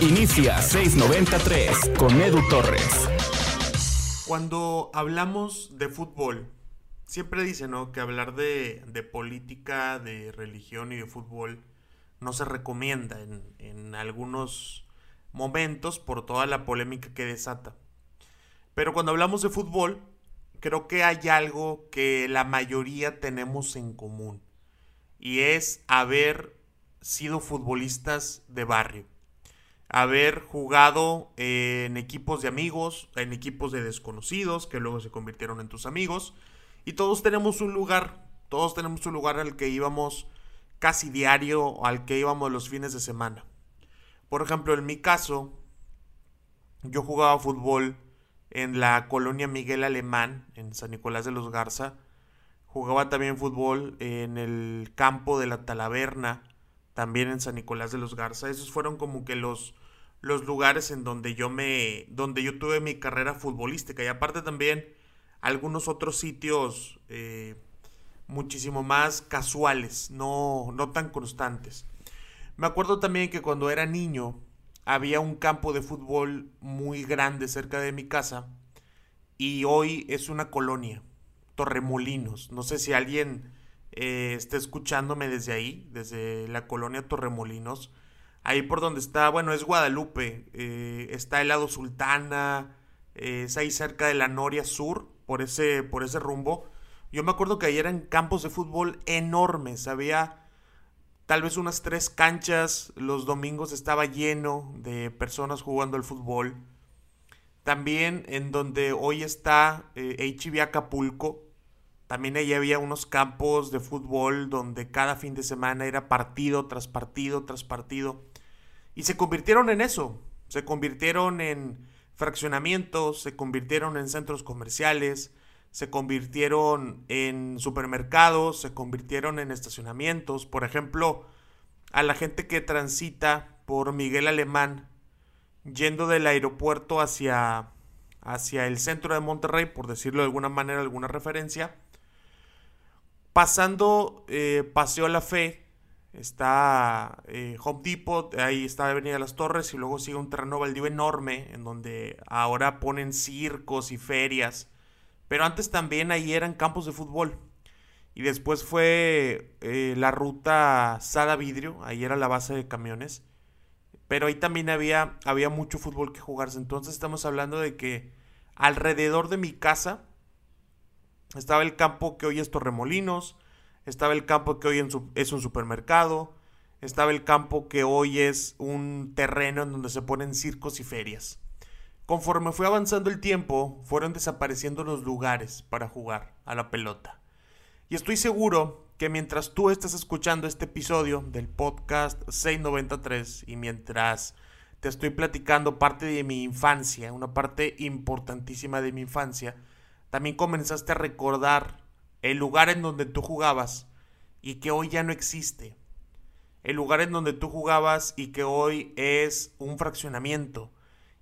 Inicia 693 con Edu Torres. Cuando hablamos de fútbol, siempre dicen que hablar de, política, de religión y de fútbol no se recomienda en, en algunos momentos por toda la polémica que desata. Pero cuando hablamos de fútbol, creo que hay algo que la mayoría tenemos en común y es haber sido futbolistas de barrio haber jugado en equipos de amigos, en equipos de desconocidos, que luego se convirtieron en tus amigos. Y todos tenemos un lugar, todos tenemos un lugar al que íbamos casi diario, al que íbamos los fines de semana. Por ejemplo, en mi caso, yo jugaba fútbol en la colonia Miguel Alemán, en San Nicolás de los Garza. Jugaba también fútbol en el campo de la Talaverna, también en San Nicolás de los Garza. Esos fueron como que los, los lugares en donde yo me, donde yo tuve mi carrera futbolística. Y aparte también algunos otros sitios eh, muchísimo más casuales, no, no tan constantes. Me acuerdo también que cuando era niño había un campo de fútbol muy grande cerca de mi casa y hoy es una colonia, Torremolinos. No sé si alguien eh, esté escuchándome desde ahí, desde la colonia Torremolinos. Ahí por donde está, bueno, es Guadalupe, eh, está el lado Sultana, eh, es ahí cerca de la Noria Sur, por ese, por ese rumbo. Yo me acuerdo que ahí eran campos de fútbol enormes, había tal vez unas tres canchas, los domingos estaba lleno de personas jugando al fútbol. También en donde hoy está eh, Acapulco, también ahí había unos campos de fútbol donde cada fin de semana era partido tras partido tras partido. Y se convirtieron en eso. Se convirtieron en fraccionamientos, se convirtieron en centros comerciales, se convirtieron en supermercados, se convirtieron en estacionamientos. Por ejemplo, a la gente que transita por Miguel Alemán, yendo del aeropuerto hacia, hacia el centro de Monterrey, por decirlo de alguna manera, alguna referencia, Pasando eh, Paseo La Fe, está eh, Home Depot, ahí está Avenida las Torres y luego sigue un terreno baldío enorme en donde ahora ponen circos y ferias. Pero antes también ahí eran campos de fútbol. Y después fue eh, la ruta Sada Vidrio, ahí era la base de camiones. Pero ahí también había, había mucho fútbol que jugarse. Entonces estamos hablando de que alrededor de mi casa estaba el campo que hoy es Torremolinos, estaba el campo que hoy es un supermercado, estaba el campo que hoy es un terreno en donde se ponen circos y ferias. Conforme fue avanzando el tiempo, fueron desapareciendo los lugares para jugar a la pelota. Y estoy seguro que mientras tú estás escuchando este episodio del podcast 693 y mientras te estoy platicando parte de mi infancia, una parte importantísima de mi infancia, también comenzaste a recordar el lugar en donde tú jugabas y que hoy ya no existe. El lugar en donde tú jugabas y que hoy es un fraccionamiento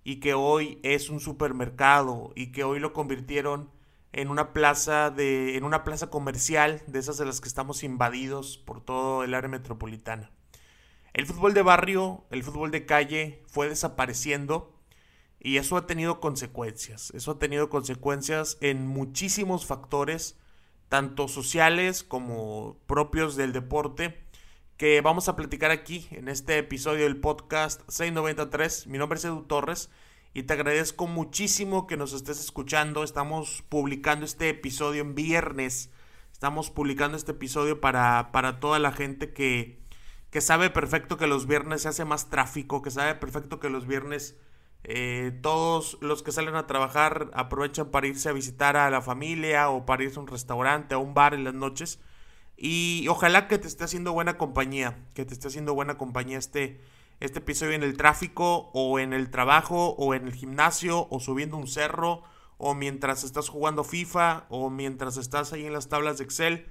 y que hoy es un supermercado y que hoy lo convirtieron en una plaza de en una plaza comercial de esas de las que estamos invadidos por todo el área metropolitana. El fútbol de barrio, el fútbol de calle fue desapareciendo y eso ha tenido consecuencias. Eso ha tenido consecuencias en muchísimos factores, tanto sociales como propios del deporte, que vamos a platicar aquí en este episodio del podcast 693. Mi nombre es Edu Torres y te agradezco muchísimo que nos estés escuchando. Estamos publicando este episodio en viernes. Estamos publicando este episodio para, para toda la gente que, que sabe perfecto que los viernes se hace más tráfico, que sabe perfecto que los viernes eh, todos los que salen a trabajar aprovechan para irse a visitar a la familia o para irse a un restaurante, a un bar en las noches. Y ojalá que te esté haciendo buena compañía, que te esté haciendo buena compañía este, este episodio en el tráfico o en el trabajo o en el gimnasio o subiendo un cerro o mientras estás jugando FIFA o mientras estás ahí en las tablas de Excel,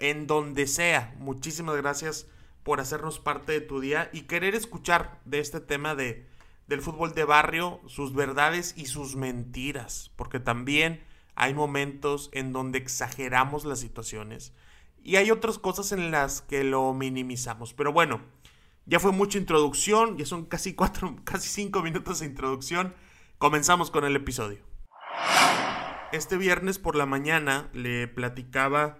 en donde sea. Muchísimas gracias por hacernos parte de tu día y querer escuchar de este tema de, del fútbol de barrio, sus verdades y sus mentiras, porque también hay momentos en donde exageramos las situaciones y hay otras cosas en las que lo minimizamos. Pero bueno, Ya fue mucha introducción, ya son casi cuatro, casi cinco minutos de introducción. Comenzamos con el episodio. Este viernes por la mañana le platicaba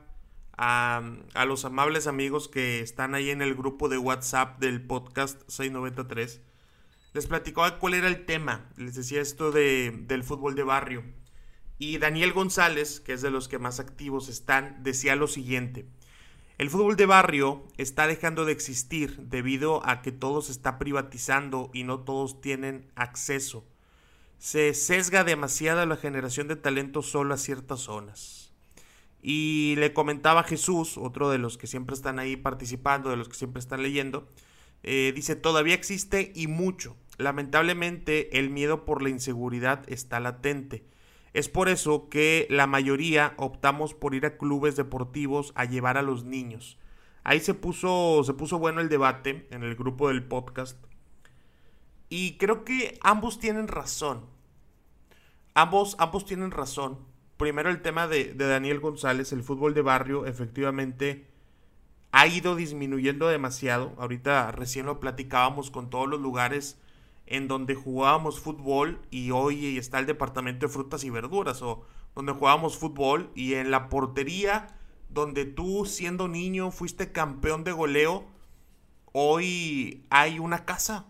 a, a, los amables amigos que están ahí en el grupo de WhatsApp del podcast 693. Les platicaba cuál era el tema. Les decía esto de, del fútbol de barrio. Y Daniel González, que es de los que más activos están, decía lo siguiente. El fútbol de barrio está dejando de existir debido a que todo se está privatizando y no todos tienen acceso. Se sesga demasiado la generación de talento solo a ciertas zonas. Y le comentaba Jesús, otro de los que siempre están ahí participando, de los que siempre están leyendo, eh, dice, todavía existe y mucho. Lamentablemente el miedo por la inseguridad está latente. Es por eso que la mayoría optamos por ir a clubes deportivos a llevar a los niños. Ahí se puso, se puso bueno el debate en el grupo del podcast. Y creo que ambos tienen razón. Ambos, ambos tienen razón. Primero el tema de, de Daniel González, el fútbol de barrio, efectivamente ha ido disminuyendo demasiado. Ahorita recién lo platicábamos con todos los lugares en donde jugábamos fútbol y hoy está el departamento de frutas y verduras o donde jugábamos fútbol y en la portería donde tú siendo niño fuiste campeón de goleo, hoy hay una casa.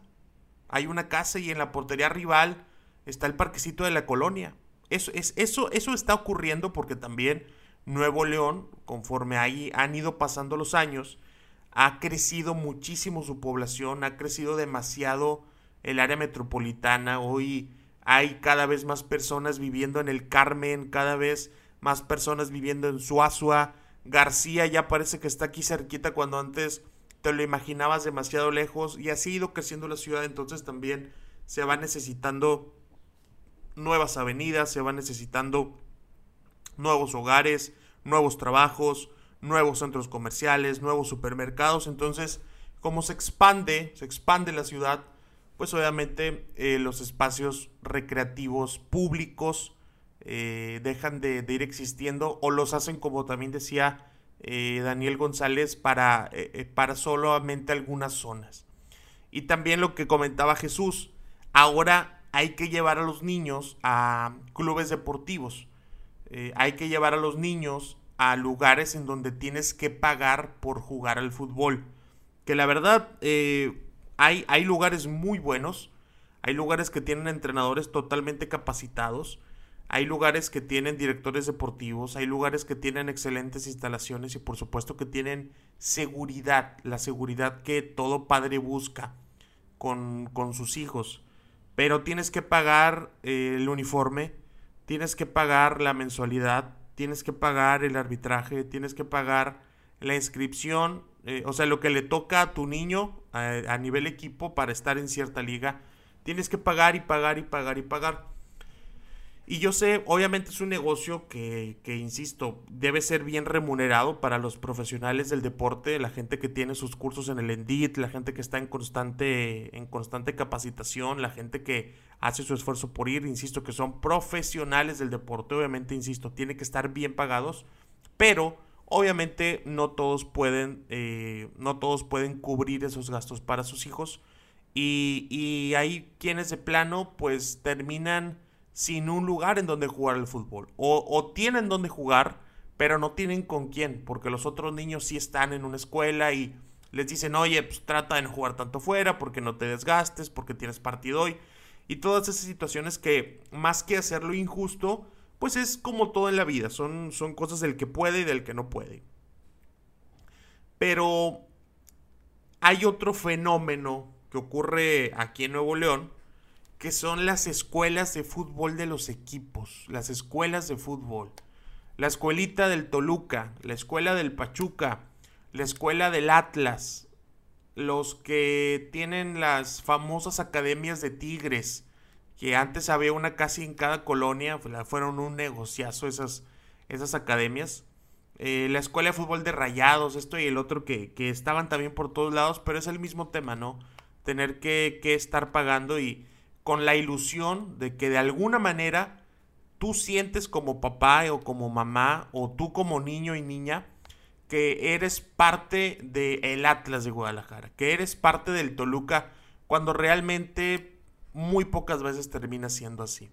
Hay una casa y en la portería rival está el parquecito de la colonia. Eso, es, eso, eso está ocurriendo porque también Nuevo León, conforme ahí han ido pasando los años, ha crecido muchísimo su población, ha crecido demasiado el área metropolitana. Hoy hay cada vez más personas viviendo en el Carmen, cada vez más personas viviendo en Suazua. García ya parece que está aquí cerquita cuando antes te lo imaginabas demasiado lejos y así ha ido creciendo la ciudad, entonces también se va necesitando nuevas avenidas, se va necesitando nuevos hogares, nuevos trabajos, nuevos centros comerciales, nuevos supermercados, entonces como se expande, se expande la ciudad, pues obviamente eh, los espacios recreativos públicos eh, dejan de, ir existiendo o los hacen como también decía eh, Daniel González para, para solamente algunas zonas. Y también lo que comentaba Jesús, ahora hay que llevar a los niños a clubes deportivos, hay que llevar a los niños a lugares en donde tienes que pagar por jugar al fútbol. Que la verdad, hay, lugares muy buenos, hay lugares que tienen entrenadores totalmente capacitados, hay lugares que tienen directores deportivos, hay lugares que tienen excelentes instalaciones y por supuesto que tienen seguridad, la seguridad que todo padre busca con, sus hijos. Pero tienes que pagar eh, el uniforme, tienes que pagar la mensualidad, tienes que pagar el arbitraje, tienes que pagar la inscripción, eh, o sea, lo que le toca a tu niño a, nivel equipo para estar en cierta liga, tienes que pagar y pagar y pagar y pagar. Y yo sé, obviamente es un negocio que, que, insisto, debe ser bien remunerado para los profesionales del deporte, la gente que tiene sus cursos en el Endit, la gente que está en constante, en constante capacitación, la gente que hace su esfuerzo por ir, insisto, que son profesionales del deporte, obviamente, insisto, tiene que estar bien pagados, pero Obviamente no todos pueden, eh, no todos pueden cubrir esos gastos para sus hijos. Y, hay quienes de plano pues terminan sin un lugar en donde jugar el fútbol. O, tienen donde jugar, pero no tienen con quién. Porque los otros niños sí están en una escuela y les dicen, oye, pues trata de no jugar tanto fuera porque no te desgastes, porque tienes partido hoy. Y todas esas situaciones que más que hacerlo injusto, pues es como todo en la vida, son, son cosas del que puede y del que no puede. Pero hay otro fenómeno que ocurre aquí en Nuevo León, que son las escuelas de fútbol de los equipos, las escuelas de fútbol. La escuelita del Toluca, la escuela del Pachuca, la escuela del Atlas, los que tienen las famosas academias de Tigres, que antes había una casi en cada colonia, fueron un negociazo esas, esas academias. Eh, la escuela de fútbol de rayados, esto y el otro que, estaban también por todos lados, pero es el mismo tema, ¿no? Tener que, que estar pagando y con la ilusión de que de alguna manera tú sientes como papá o como mamá o tú como niño y niña que eres parte del Atlas de Guadalajara, que eres parte del Toluca, cuando realmente muy pocas veces termina siendo así.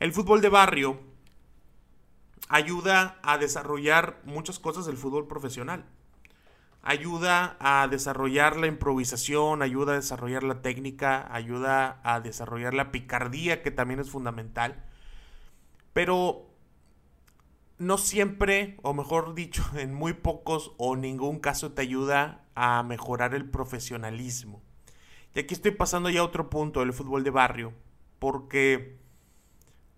El fútbol de barrio ayuda a desarrollar muchas cosas del fútbol profesional. Ayuda a desarrollar la improvisación, ayuda a desarrollar la técnica, ayuda a desarrollar la picardía, que también es fundamental. Pero no siempre, o mejor dicho, en muy pocos o ningún caso te ayuda a mejorar el profesionalismo. Y aquí estoy pasando ya a otro punto del fútbol de barrio, porque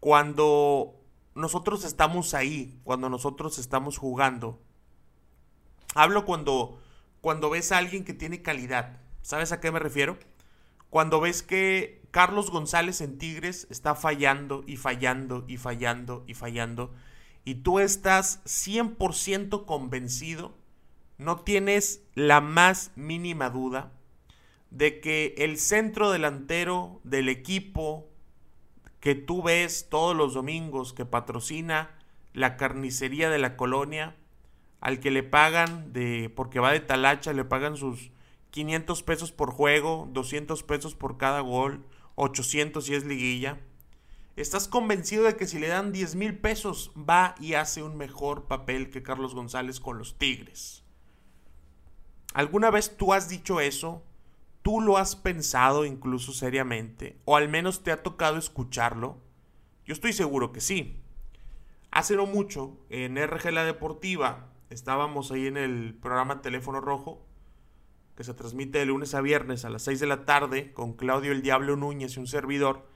cuando nosotros estamos ahí, cuando nosotros estamos jugando, hablo cuando, cuando ves a alguien que tiene calidad. ¿Sabes a qué me refiero? Cuando ves que Carlos González en Tigres está fallando y fallando y fallando y fallando y tú estás 100% convencido, no tienes la más mínima duda de que el centro delantero del equipo que tú ves todos los domingos que patrocina la carnicería de la colonia, al que le pagan de porque va de talacha, le pagan sus 500 pesos por juego, 200 pesos por cada gol, 800 si es liguilla Estás convencido de que si le dan 10 mil pesos va y hace un mejor papel que Carlos González con los Tigres. ¿Alguna vez tú has dicho eso? ¿Tú lo has pensado incluso seriamente? ¿O al menos te ha tocado escucharlo? Yo estoy seguro que sí. Hace no mucho, en RG La Deportiva, estábamos ahí en el programa Teléfono Rojo, que se transmite de lunes a viernes a las 6 de la tarde, con Claudio el Diablo Núñez y un servidor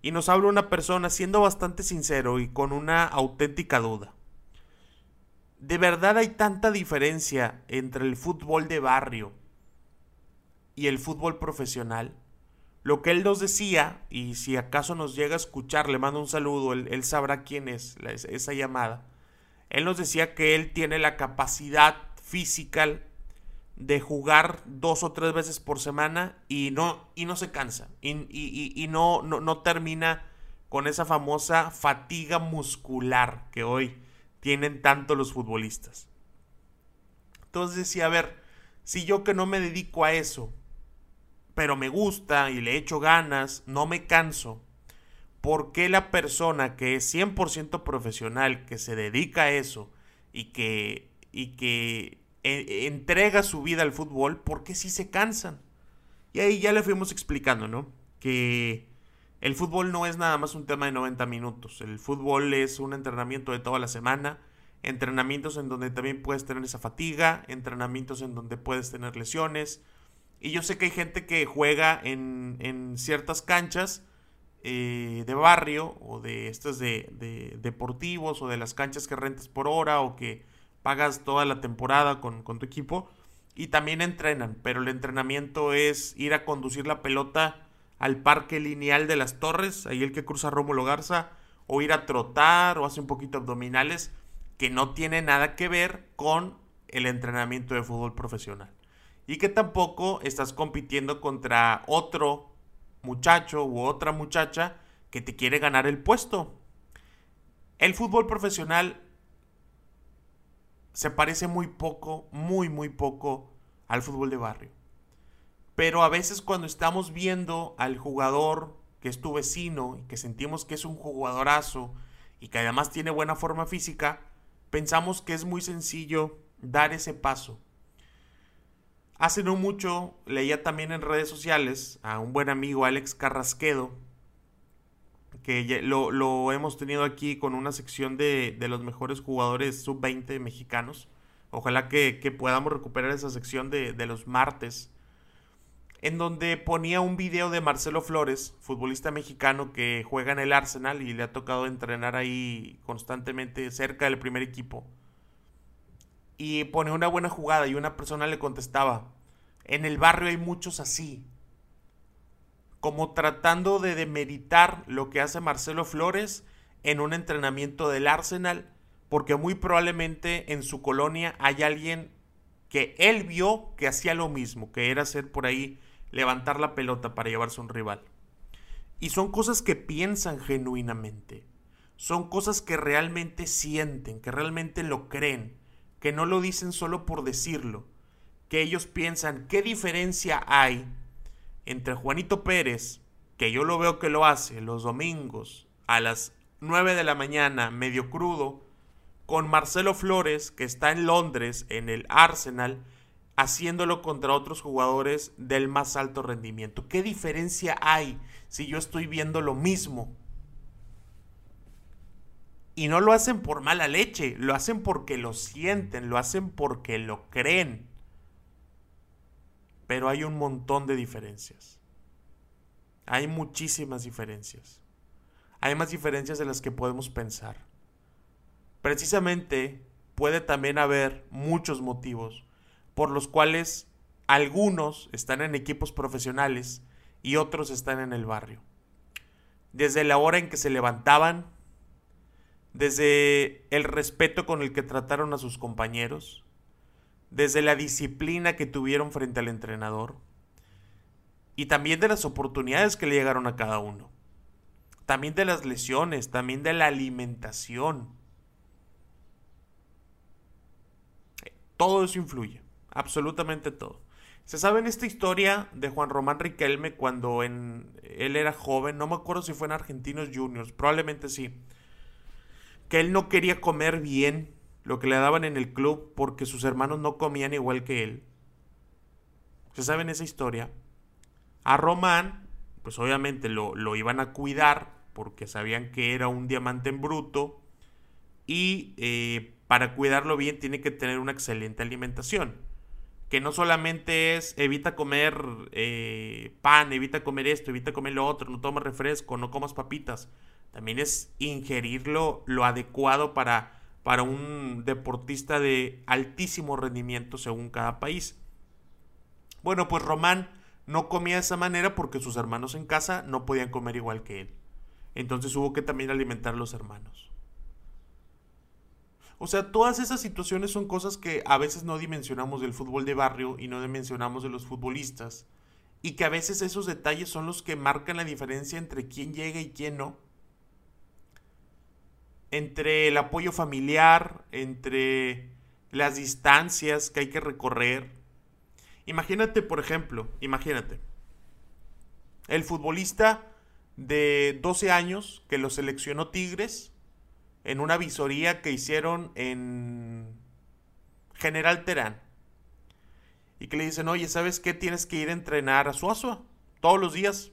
y nos habla una persona siendo bastante sincero y con una auténtica duda. ¿De verdad hay tanta diferencia entre el fútbol de barrio y el fútbol profesional? Lo que él nos decía, y si acaso nos llega a escuchar, le mando un saludo, él, sabrá quién es esa llamada. Él nos decía que él tiene la capacidad física de jugar dos o tres veces por semana y no, y no se cansa y, no, no, termina con esa famosa fatiga muscular que hoy tienen tanto los futbolistas. Entonces decía, a ver, si yo que no me dedico a eso, pero me gusta y le echo ganas, no me canso, ¿por qué la persona que es 100% profesional, que se dedica a eso y que, y que e, entrega su vida al fútbol, porque si se cansan? Y ahí ya le fuimos explicando, ¿no? Que el fútbol no es nada más un tema de 90 minutos. El fútbol es un entrenamiento de toda la semana. Entrenamientos en donde también puedes tener esa fatiga. Entrenamientos en donde puedes tener lesiones. Y yo sé que hay gente que juega en, ciertas canchas eh, de barrio o de estos de, de, deportivos o de las canchas que rentas por hora o que pagas toda la temporada con, tu equipo y también entrenan, pero el entrenamiento es ir a conducir la pelota al parque lineal de las torres, ahí el que cruza Rómulo Garza, o ir a trotar o hace un poquito abdominales, que no tiene nada que ver con el entrenamiento de fútbol profesional. Y que tampoco estás compitiendo contra otro muchacho u otra muchacha que te quiere ganar el puesto. El fútbol profesional se parece muy poco, muy, muy poco al fútbol de barrio. Pero a veces cuando estamos viendo al jugador que es tu vecino y que sentimos que es un jugadorazo y que además tiene buena forma física, pensamos que es muy sencillo dar ese paso. Hace no mucho leía también en redes sociales a un buen amigo Alex Carrasquedo, que lo, hemos tenido aquí con una sección de, los mejores jugadores sub-20 mexicanos. Ojalá que, podamos recuperar esa sección de, de, los martes. En donde ponía un video de Marcelo Flores, futbolista mexicano que juega en el Arsenal y le ha tocado entrenar ahí constantemente cerca del primer equipo. Y pone una buena jugada y una persona le contestaba, en el barrio hay muchos así, como tratando de demeritar lo que hace Marcelo Flores en un entrenamiento del Arsenal, porque muy probablemente en su colonia hay alguien que él vio que hacía lo mismo, que era hacer por ahí levantar la pelota para llevarse a un rival. Y son cosas que piensan genuinamente, son cosas que realmente sienten, que realmente lo creen, que no lo dicen solo por decirlo, que ellos piensan qué diferencia hay entre Juanito Pérez, que yo lo veo que lo hace los domingos a las 9 de la mañana, medio crudo, con Marcelo Flores, que está en Londres, en el Arsenal, haciéndolo contra otros jugadores del más alto rendimiento. ¿Qué diferencia hay si yo estoy viendo lo mismo? Y no lo hacen por mala leche, lo hacen porque lo sienten, lo hacen porque lo creen. Pero hay un montón de diferencias. Hay muchísimas diferencias. Hay más diferencias de las que podemos pensar. Precisamente puede también haber muchos motivos por los cuales algunos están en equipos profesionales y otros están en el barrio. Desde la hora en que se levantaban, desde el respeto con el que trataron a sus compañeros, desde la disciplina que tuvieron frente al entrenador y también de las oportunidades que le llegaron a cada uno. También de las lesiones, también de la alimentación. Todo eso influye, absolutamente todo. Se sabe en esta historia de Juan Román Riquelme cuando él era joven, no me acuerdo si fue en Argentinos Juniors, probablemente sí, que él no quería comer bien lo que le daban en el club porque sus hermanos no comían igual que él. ¿Se saben esa historia? A Román, pues obviamente lo, lo iban a cuidar porque sabían que era un diamante en bruto y eh, para cuidarlo bien tiene que tener una excelente alimentación. Que no solamente es evita comer eh, pan, evita comer esto, evita comer lo otro, no tomes refresco, no comas papitas. También es ingerirlo lo adecuado para para un deportista de altísimo rendimiento según cada país. Bueno, pues Román no comía de esa manera porque sus hermanos en casa no podían comer igual que él. Entonces hubo que también alimentar a los hermanos. O sea, todas esas situaciones son cosas que a veces no dimensionamos del fútbol de barrio y no dimensionamos de los futbolistas. Y que a veces esos detalles son los que marcan la diferencia entre quién llega y quién no entre el apoyo familiar, entre las distancias que hay que recorrer. Imagínate, por ejemplo, imagínate, el futbolista de 12 años que lo seleccionó Tigres en una visoría que hicieron en General Terán. Y que le dicen, oye, ¿sabes qué? Tienes que ir a entrenar a Suazua todos los días.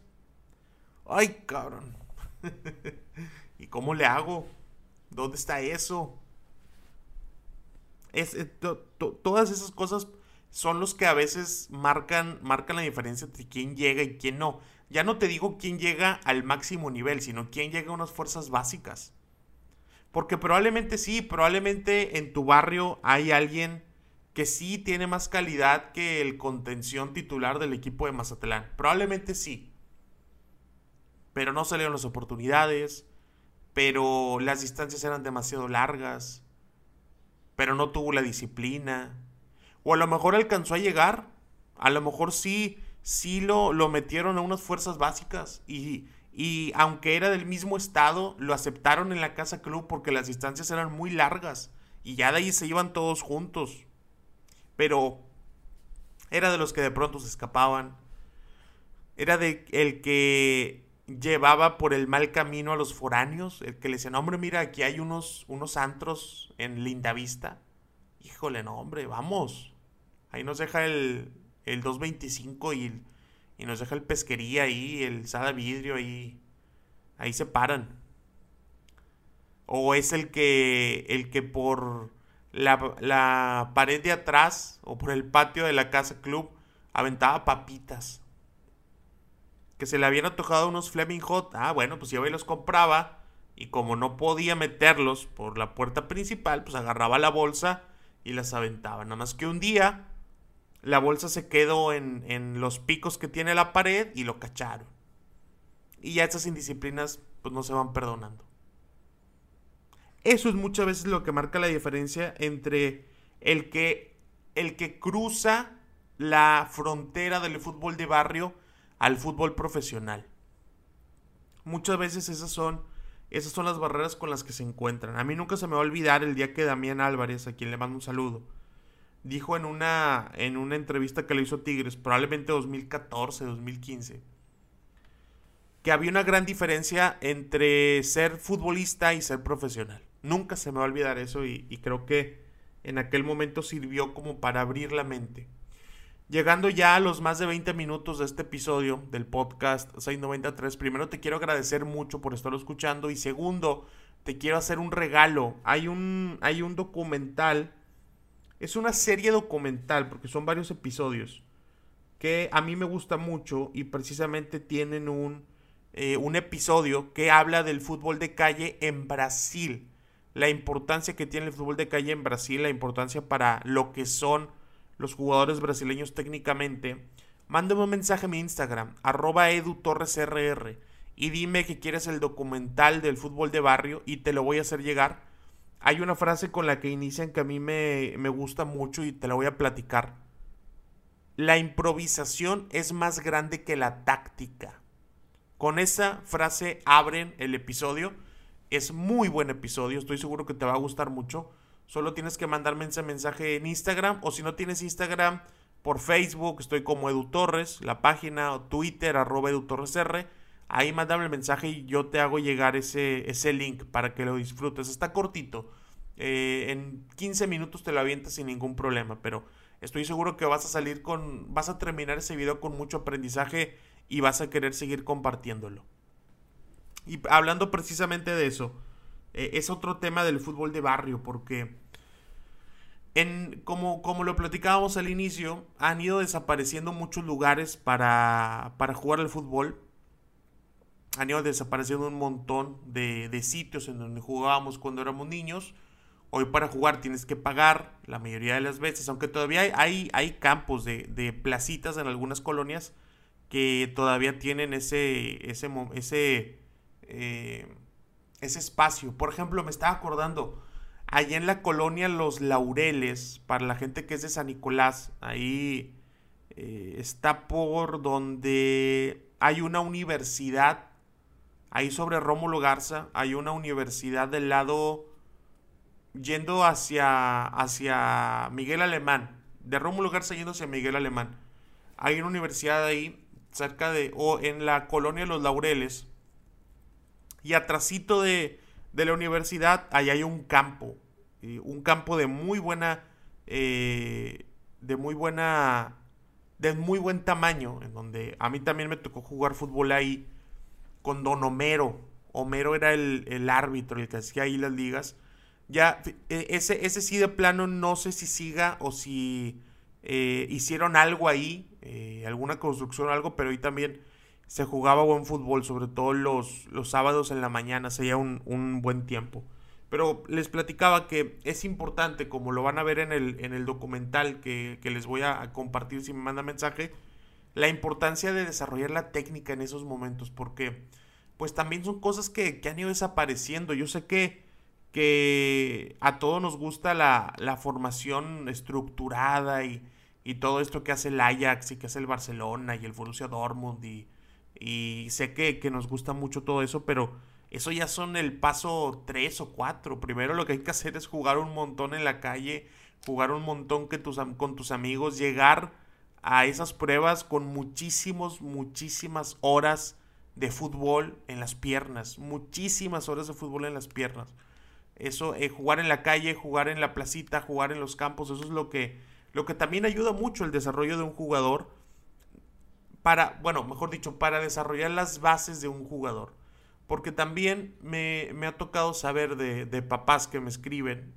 Ay, cabrón. ¿Y cómo le hago? ¿Dónde está eso? Es, eh, todas esas cosas son los que a veces marcan, marcan la diferencia entre quién llega y quién no. Ya no te digo quién llega al máximo nivel, sino quién llega a unas fuerzas básicas. Porque probablemente sí, probablemente en tu barrio hay alguien que sí tiene más calidad que el contención titular del equipo de Mazatlán. Probablemente sí. Pero no salieron las oportunidades, pero las distancias eran demasiado largas, pero no tuvo la disciplina, o a lo mejor alcanzó a llegar, a lo mejor sí, sí lo, lo metieron a unas fuerzas básicas y, y aunque era del mismo estado, lo aceptaron en la casa club porque las distancias eran muy largas y ya de ahí se iban todos juntos. Pero era de los que de pronto se escapaban. Era de el que llevaba por el mal camino a los foráneos, el que le decía, hombre, mira, aquí hay unos, unos antros en Lindavista. Híjole, no, hombre, vamos. Ahí nos deja el, el 225 y, y nos deja el pesquería ahí, el Sada Vidrio ahí. Ahí se paran. O es el que, el que por la, la pared de atrás o por el patio de la casa club aventaba papitas que se le habían antojado unos Fleming Hot. Ah, bueno, pues iba y los compraba. Y como no podía meterlos por la puerta principal, pues agarraba la bolsa y las aventaba. Nada más que un día la bolsa se quedó en, en los picos que tiene la pared y lo cacharon. Y ya esas indisciplinas pues no se van perdonando. Eso es muchas veces lo que marca la diferencia entre el que, el que cruza la frontera del fútbol de barrio al fútbol profesional. Muchas veces esas son esas son las barreras con las que se encuentran. A mí nunca se me va a olvidar el día que Damián Álvarez, a quien le mando un saludo, dijo en una, en una entrevista que le hizo Tigres, probablemente 2014, 2015, que había una gran diferencia entre ser futbolista y ser profesional. Nunca se me va a olvidar eso y, y creo que en aquel momento sirvió como para abrir la mente. Llegando ya a los más de 20 minutos de este episodio del podcast 693, primero te quiero agradecer mucho por estarlo escuchando y segundo, te quiero hacer un regalo. Hay un, hay un documental, es una serie documental porque son varios episodios que a mí me gusta mucho y precisamente tienen un, eh, un episodio que habla del fútbol de calle en Brasil. La importancia que tiene el fútbol de calle en Brasil, la importancia para lo que son los jugadores brasileños técnicamente, mándame un mensaje a mi Instagram, arroba edutorresrr, y dime que quieres el documental del fútbol de barrio y te lo voy a hacer llegar. Hay una frase con la que inician que a mí me, me gusta mucho y te la voy a platicar. La improvisación es más grande que la táctica. Con esa frase abren el episodio. Es muy buen episodio, estoy seguro que te va a gustar mucho. Solo tienes que mandarme ese mensaje en Instagram o si no tienes Instagram por Facebook, estoy como Edu Torres, la página o Twitter arroba Edu Torres R. Ahí mándame el mensaje y yo te hago llegar ese, ese link para que lo disfrutes. Está cortito. Eh, en 15 minutos te lo avientas sin ningún problema, pero estoy seguro que vas a salir con, vas a terminar ese video con mucho aprendizaje y vas a querer seguir compartiéndolo. Y hablando precisamente de eso, eh, es otro tema del fútbol de barrio, porque en, como, como lo platicábamos al inicio, han ido desapareciendo muchos lugares para, para jugar al fútbol. Han ido desapareciendo un montón de, de sitios en donde jugábamos cuando éramos niños. Hoy para jugar tienes que pagar la mayoría de las veces, aunque todavía hay, hay, campos de, de, placitas en algunas colonias que todavía tienen ese, ese, ese eh, ese espacio. Por ejemplo, me estaba acordando, allá en la colonia Los Laureles, para la gente que es de San Nicolás, ahí eh, está por donde hay una universidad, ahí sobre Rómulo Garza, hay una universidad del lado yendo hacia, hacia Miguel Alemán, de Rómulo Garza yendo hacia Miguel Alemán. Hay una universidad ahí, cerca de, o en la colonia Los Laureles, y atrásito de, de la universidad, ahí hay un campo. un campo de muy buena. Eh, de muy buena. De muy buen tamaño. En donde a mí también me tocó jugar fútbol ahí. Con Don Homero. Homero era el, árbitro, el que hacía ahí las ligas. Ya, e, ese, ese sí de plano no sé si siga o si eh, hicieron algo ahí, eh, alguna construcción o algo, pero ahí también se jugaba buen fútbol, sobre todo los, los sábados en la mañana, sería un, un, buen tiempo. Pero les platicaba que es importante, como lo van a ver en el, en el documental que, que les voy a, compartir si me manda mensaje, la importancia de desarrollar la técnica en esos momentos, porque pues también son cosas que, que han ido desapareciendo. Yo sé que, que a todos nos gusta la, la formación estructurada y, y, todo esto que hace el Ajax y que hace el Barcelona y el Borussia Dortmund y, y sé que, nos gusta mucho todo eso, pero eso ya son el paso 3 o 4. Primero lo que hay que hacer es jugar un montón en la calle, jugar un montón que tus, con tus amigos, llegar a esas pruebas con muchísimos, muchísimas horas de fútbol en las piernas. Muchísimas horas de fútbol en las piernas. Eso, eh, jugar en la calle, jugar en la placita, jugar en los campos, eso es lo que, lo que también ayuda mucho el desarrollo de un jugador para, bueno, mejor dicho, para desarrollar las bases de un jugador. Porque también me, ha tocado saber de, papás que me escriben,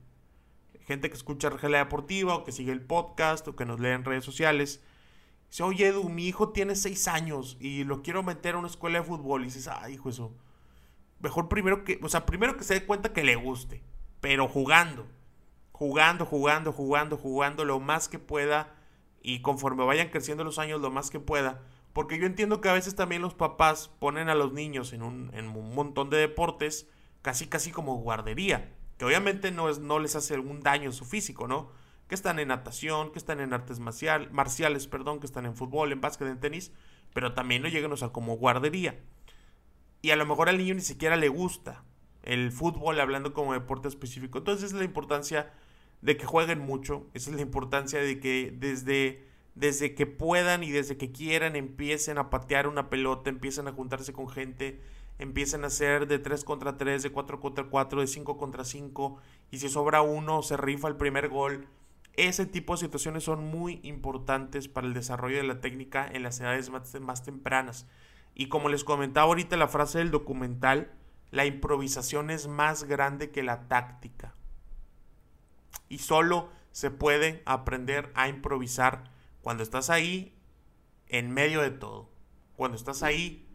gente que escucha Regela Deportiva o que sigue el podcast o que nos lee en redes sociales. Dice, oye Edu, mi hijo tiene seis años y lo quiero meter a una escuela de fútbol. Y dices, ay, hijo, eso. Mejor primero que, o sea, primero que se dé cuenta que le guste, pero jugando. Jugando, jugando, jugando, jugando lo más que pueda. Y conforme vayan creciendo los años, lo más que pueda porque yo entiendo que a veces también los papás ponen a los niños en un, en un montón de deportes, casi casi como guardería, que obviamente no, es, no les hace algún daño a su físico, ¿no? Que están en natación, que están en artes marcial, marciales, perdón, que están en fútbol, en básquet, en tenis, pero también no llegan a como guardería. Y a lo mejor al niño ni siquiera le gusta, el fútbol hablando como deporte específico. Entonces, la importancia de que jueguen mucho, esa es la importancia de que desde, desde que puedan y desde que quieran empiecen a patear una pelota, empiecen a juntarse con gente, empiecen a hacer de 3 contra 3, de 4 contra 4, de 5 contra 5, y si sobra uno, se rifa el primer gol. Ese tipo de situaciones son muy importantes para el desarrollo de la técnica en las edades más, más tempranas. Y como les comentaba ahorita la frase del documental, la improvisación es más grande que la táctica. Y solo se puede aprender a improvisar cuando estás ahí en medio de todo. Cuando estás ahí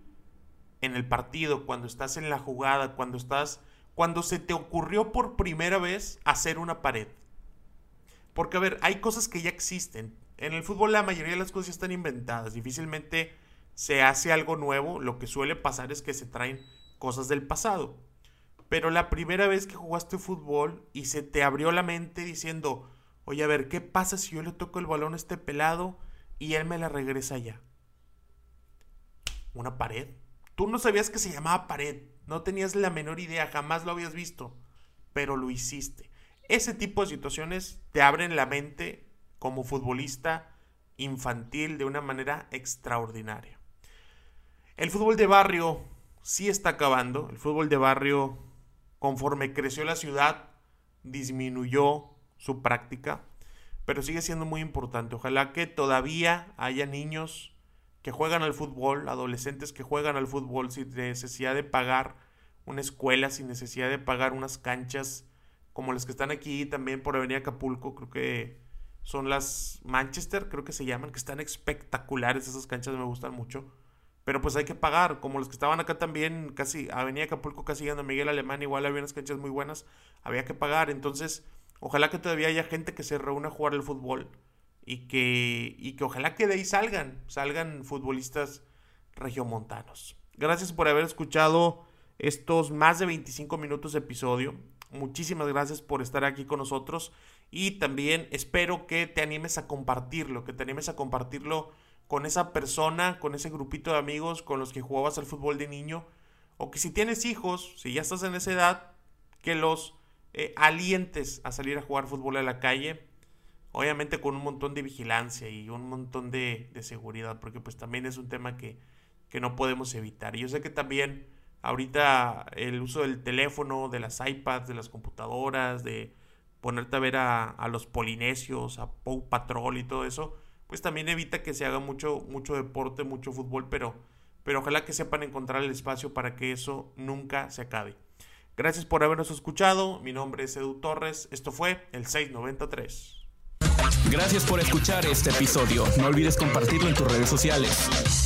en el partido, cuando estás en la jugada, cuando estás cuando se te ocurrió por primera vez hacer una pared. Porque a ver, hay cosas que ya existen. En el fútbol la mayoría de las cosas están inventadas. Difícilmente se hace algo nuevo. Lo que suele pasar es que se traen cosas del pasado. Pero la primera vez que jugaste fútbol y se te abrió la mente diciendo, oye, a ver, ¿qué pasa si yo le toco el balón a este pelado y él me la regresa ya? Una pared. Tú no sabías que se llamaba pared. No tenías la menor idea, jamás lo habías visto. Pero lo hiciste. Ese tipo de situaciones te abren la mente como futbolista infantil de una manera extraordinaria. El fútbol de barrio sí está acabando. El fútbol de barrio, conforme creció la ciudad, disminuyó su práctica, pero sigue siendo muy importante. Ojalá que todavía haya niños que juegan al fútbol, adolescentes que juegan al fútbol sin necesidad de pagar una escuela, sin necesidad de pagar unas canchas como las que están aquí también por Avenida Acapulco, creo que son las Manchester, creo que se llaman, que están espectaculares, esas canchas me gustan mucho. Pero pues hay que pagar, como los que estaban acá también, casi Avenida Acapulco, casi llegando a Miguel Alemán, igual había unas canchas muy buenas, había que pagar. Entonces, ojalá que todavía haya gente que se reúna a jugar el fútbol y que, y que ojalá que de ahí salgan, salgan futbolistas regiomontanos. Gracias por haber escuchado estos más de 25 minutos de episodio. Muchísimas gracias por estar aquí con nosotros y también espero que te animes a compartirlo, que te animes a compartirlo con esa persona, con ese grupito de amigos con los que jugabas al fútbol de niño, o que si tienes hijos, si ya estás en esa edad, que los eh, alientes a salir a jugar fútbol a la calle, obviamente con un montón de vigilancia y un montón de, seguridad, porque pues también es un tema que, que no podemos evitar. Y yo sé que también ahorita el uso del teléfono, de las iPads, de las computadoras, de ponerte a ver a, a los polinesios, a Pow Patrol y todo eso, pues también evita que se haga mucho, mucho deporte, mucho fútbol, pero, pero ojalá que sepan encontrar el espacio para que eso nunca se acabe. Gracias por habernos escuchado. Mi nombre es Edu Torres. Esto fue el 693. Gracias por escuchar este episodio. No olvides compartirlo en tus redes sociales.